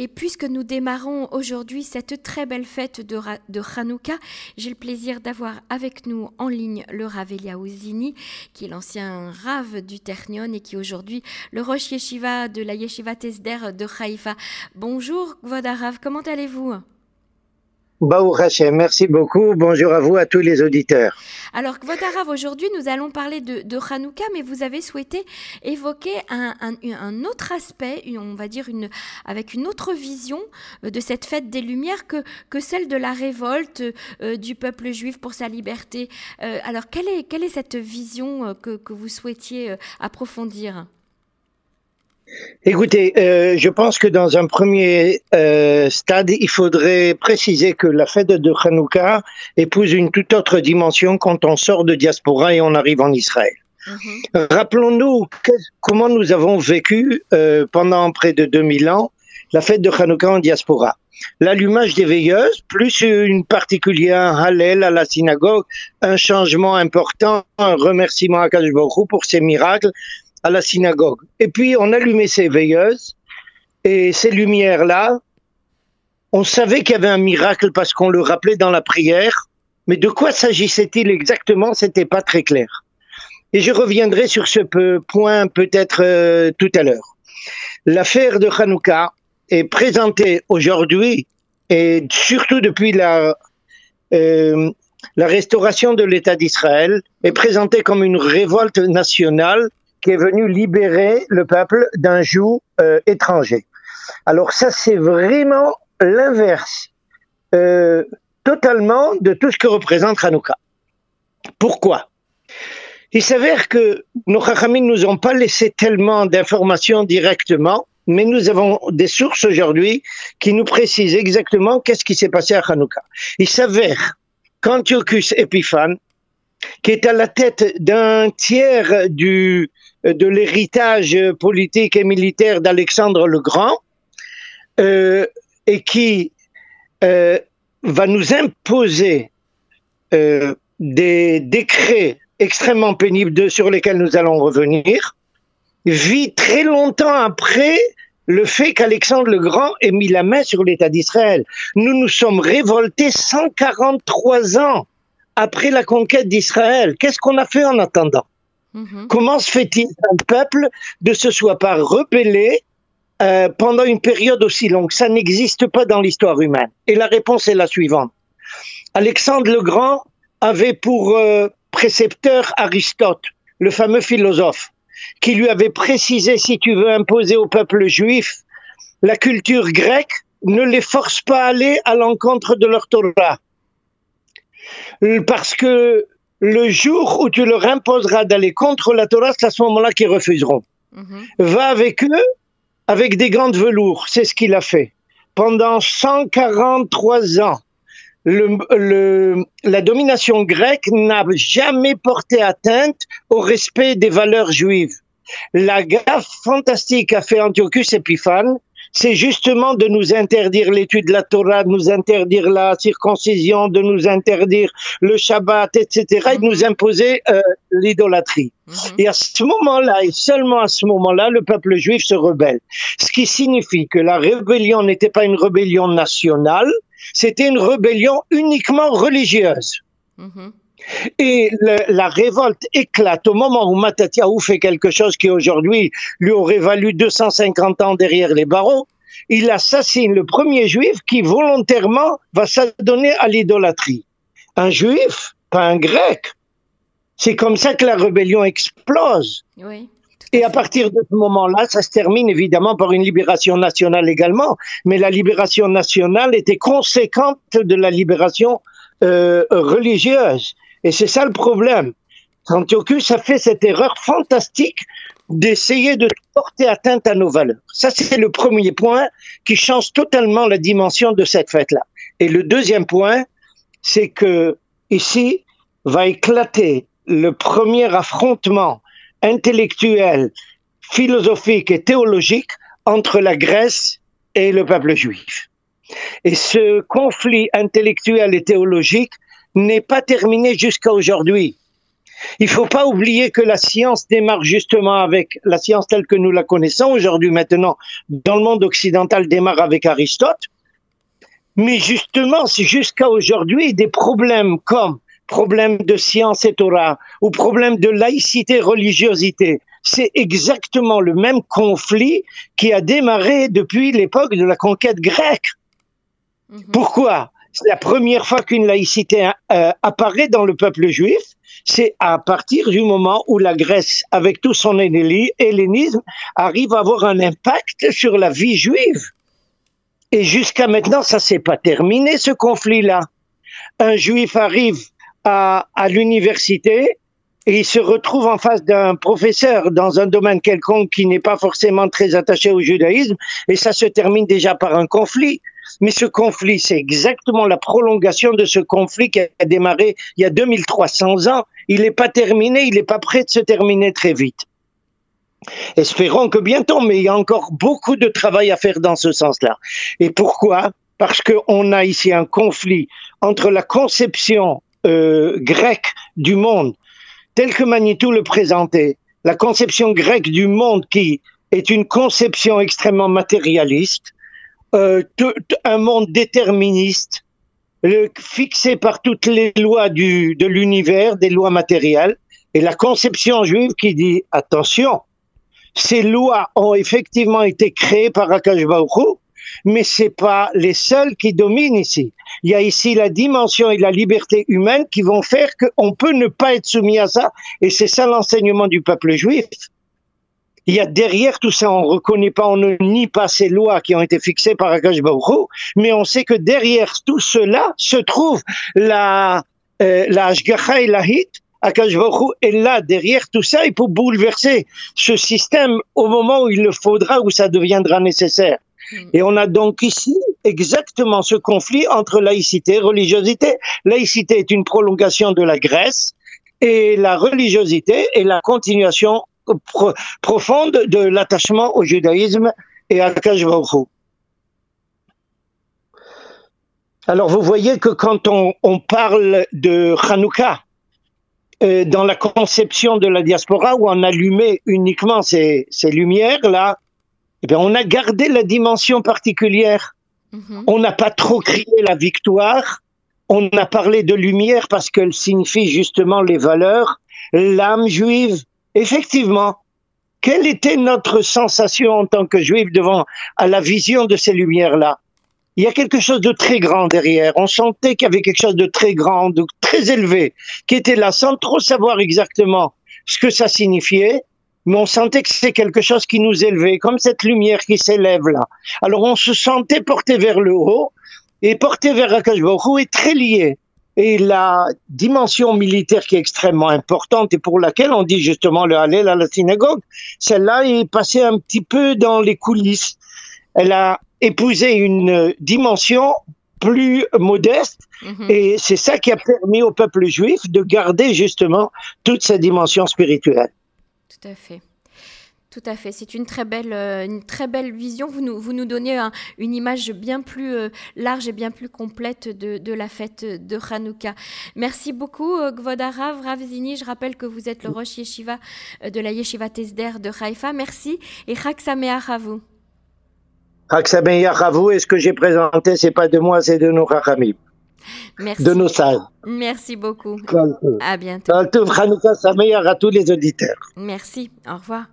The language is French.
Et puisque nous démarrons aujourd'hui cette très belle fête de, de Hanouka, j'ai le plaisir d'avoir avec nous en ligne le Rav Eliaouzini, qui est l'ancien Rav du Ternion et qui est aujourd'hui le Rosh Yeshiva de la Yeshiva Tesder de Haïfa. Bonjour, Rav, comment allez-vous? Baou Hachem, merci beaucoup. Bonjour à vous, à tous les auditeurs. Alors, Rav, aujourd'hui, nous allons parler de, de Hanouka, mais vous avez souhaité évoquer un, autre aspect, on va dire avec une autre vision euh, de cette fête des Lumières que, celle de la révolte euh, du peuple juif pour sa liberté. Euh, alors, quelle est, cette vision que vous souhaitiez approfondir? Écoutez, euh, je pense que dans un premier euh, stade, il faudrait préciser que la fête de Hanouka épouse une toute autre dimension quand on sort de diaspora et on arrive en Israël. Mhm. Rappelons-nous comment nous avons vécu euh, pendant près de 2000 ans la fête de Hanouka en diaspora. L'allumage des veilleuses, plus une particulière Hallel à la synagogue, un changement important, un remerciement à Kadosh pour ses miracles, à la synagogue. Et puis on allumait ces veilleuses et ces lumières-là, on savait qu'il y avait un miracle parce qu'on le rappelait dans la prière, mais de quoi s'agissait-il exactement? C'était pas très clair. Et je reviendrai sur ce point peut-être euh, tout à l'heure. L'affaire de Hanouka est présentée aujourd'hui et surtout depuis la euh, la restauration de l'État d'Israël est présentée comme une révolte nationale est venu libérer le peuple d'un joug euh, étranger. Alors ça, c'est vraiment l'inverse euh, totalement de tout ce que représente Hanouka. Pourquoi? Il s'avère que nos ne nous ont pas laissé tellement d'informations directement, mais nous avons des sources aujourd'hui qui nous précisent exactement qu'est-ce qui s'est passé à Hanouka. Il s'avère qu'Antiochus Epiphan, qui est à la tête d'un tiers du, de l'héritage politique et militaire d'Alexandre le Grand, euh, et qui euh, va nous imposer euh, des décrets extrêmement pénibles sur lesquels nous allons revenir, vit très longtemps après le fait qu'Alexandre le Grand ait mis la main sur l'État d'Israël. Nous nous sommes révoltés 143 ans après la conquête d'Israël. Qu'est-ce qu'on a fait en attendant? Mhm. Comment se fait-il qu'un peuple ne se soit pas rebellé euh, pendant une période aussi longue? Ça n'existe pas dans l'histoire humaine. Et la réponse est la suivante. Alexandre le Grand avait pour euh, précepteur Aristote, le fameux philosophe, qui lui avait précisé si tu veux imposer au peuple juif la culture grecque, ne les force pas à aller à l'encontre de leur Torah. Parce que le jour où tu leur imposeras d'aller contre la Torah, c'est à ce moment-là qu'ils refuseront. Mhm. Va avec eux avec des grandes velours. C'est ce qu'il a fait. Pendant 143 ans, le, la domination grecque n'a jamais porté atteinte au respect des valeurs juives. La gaffe fantastique a fait Antiochus Epiphanes, c'est justement de nous interdire l'étude de la Torah, de nous interdire la circoncision, de nous interdire le Shabbat, etc., et de nous imposer euh, l'idolâtrie. Mhm. Et à ce moment-là, et seulement à ce moment-là, le peuple juif se rebelle. Ce qui signifie que la rébellion n'était pas une rébellion nationale, c'était une rébellion uniquement religieuse. Mhm. Et la révolte éclate au moment où Matatiaou fait quelque chose qui aujourd'hui lui aurait valu 250 ans derrière les barreaux. Il assassine le premier juif qui volontairement va s'adonner à l'idolâtrie. Un juif, pas un grec. C'est comme ça que la rébellion explose. Et à partir de ce moment-là, ça se termine évidemment par une libération nationale également, mais la libération nationale était conséquente de la libération euh, religieuse. Et c'est ça le problème. Antiochus a fait cette erreur fantastique d'essayer de porter atteinte à nos valeurs. Ça, c'est le premier point qui change totalement la dimension de cette fête-là. Et le deuxième point, c'est que ici va éclater le premier affrontement intellectuel, philosophique et théologique entre la Grèce et le peuple juif. Et ce conflit intellectuel et théologique n'est pas terminé jusqu'à aujourd'hui. Il ne faut pas oublier que la science démarre justement avec la science telle que nous la connaissons aujourd'hui maintenant dans le monde occidental démarre avec Aristote. Mais justement, c'est jusqu'à aujourd'hui des problèmes comme problème de science et Torah ou problème de laïcité, religiosité, c'est exactement le même conflit qui a démarré depuis l'époque de la conquête grecque. Mhm. Pourquoi? La première fois qu'une laïcité euh, apparaît dans le peuple juif c'est à partir du moment où la Grèce, avec tout son hellénisme, arrive à avoir un impact sur la vie juive. Et jusqu'à maintenant, ça s'est pas terminé, ce conflit-là. Un juif arrive à l'université et il se retrouve en face d'un professeur dans un domaine quelconque qui n'est pas forcément très attaché au judaïsme et ça se termine déjà par un conflit. Mais ce conflit, c'est exactement la prolongation de ce conflit qui a démarré il y a 2300 ans. Il n'est pas terminé, il n'est pas prêt de se terminer très vite. Espérons que bientôt, mais il y a encore beaucoup de travail à faire dans ce sens-là. Et pourquoi? Parce qu'on a ici un conflit entre la conception euh, grecque du monde, telle que Manitou le présentait, la conception grecque du monde qui est une conception extrêmement matérialiste, euh, un monde déterministe, fixé par toutes les lois de l'univers, des lois matérielles, et la conception juive qui dit attention, ces lois ont effectivement été créées par Akash mais c'est pas les seuls qui dominent ici. Il y a ici la dimension et la liberté humaine qui vont faire qu'on peut ne pas être soumis à ça, et c'est ça l'enseignement du peuple juif il y a derrière tout ça, on ne reconnaît pas, on ne nie pas ces lois qui ont été fixées par Akash Baruch mais on sait que derrière tout cela se trouve la, euh, la Ashgacha et la Hit, Akash Baruch est là derrière tout ça et pour bouleverser ce système au moment où il le faudra, où ça deviendra nécessaire. Hmm. Et on a donc ici exactement ce conflit entre laïcité et religiosité. Laïcité est une prolongation de la Grèce et la religiosité est la continuation profonde de l'attachement au judaïsme et à Baruch Alors vous voyez que quand on, parle de Hanouka, euh, dans la conception de la diaspora où on allumait uniquement ces, ces lumières-là, eh bien, on a gardé la dimension particulière. Mm-hmm. On n'a pas trop crié la victoire. On a parlé de lumière parce qu'elle signifie justement les valeurs, l'âme juive, effectivement, quelle était notre sensation en tant que juifs devant à la vision de ces lumières-là? Il y a quelque chose de très grand derrière. On sentait qu'il y avait quelque chose de très grand, de très élevé, qui était là sans trop savoir exactement ce que ça signifiait, mais on sentait que c'est quelque chose qui nous élevait, comme cette lumière qui s'élève là. Alors on se sentait porté vers le haut, et porté vers Akash est très lié et la dimension militaire qui est extrêmement importante et pour laquelle on dit justement le Hallel à la synagogue, celle-là est passée un petit peu dans les coulisses. Elle a épousé une dimension plus modeste mhm. et c'est ça qui a permis au peuple juif de garder justement toute sa dimension spirituelle. Tout à fait. Tout à fait, c'est une très belle, euh, une très belle vision. Vous nous, vous nous donnez une image bien plus euh, large et bien plus complète de, la fête de Hanouka. Merci beaucoup, euh, Gvodarav Ravzini. Je rappelle que vous êtes le Rosh Yeshiva de la Yeshiva Tesder de Haïfa. Merci et Chag Sameach à vous. Chag Sameach à vous. Et ce que j'ai présenté, c'est pas de moi, c'est de nos Rachamim. Merci. De nos sages. Merci beaucoup. À bientôt. À tous les auditeurs. Merci. Au revoir.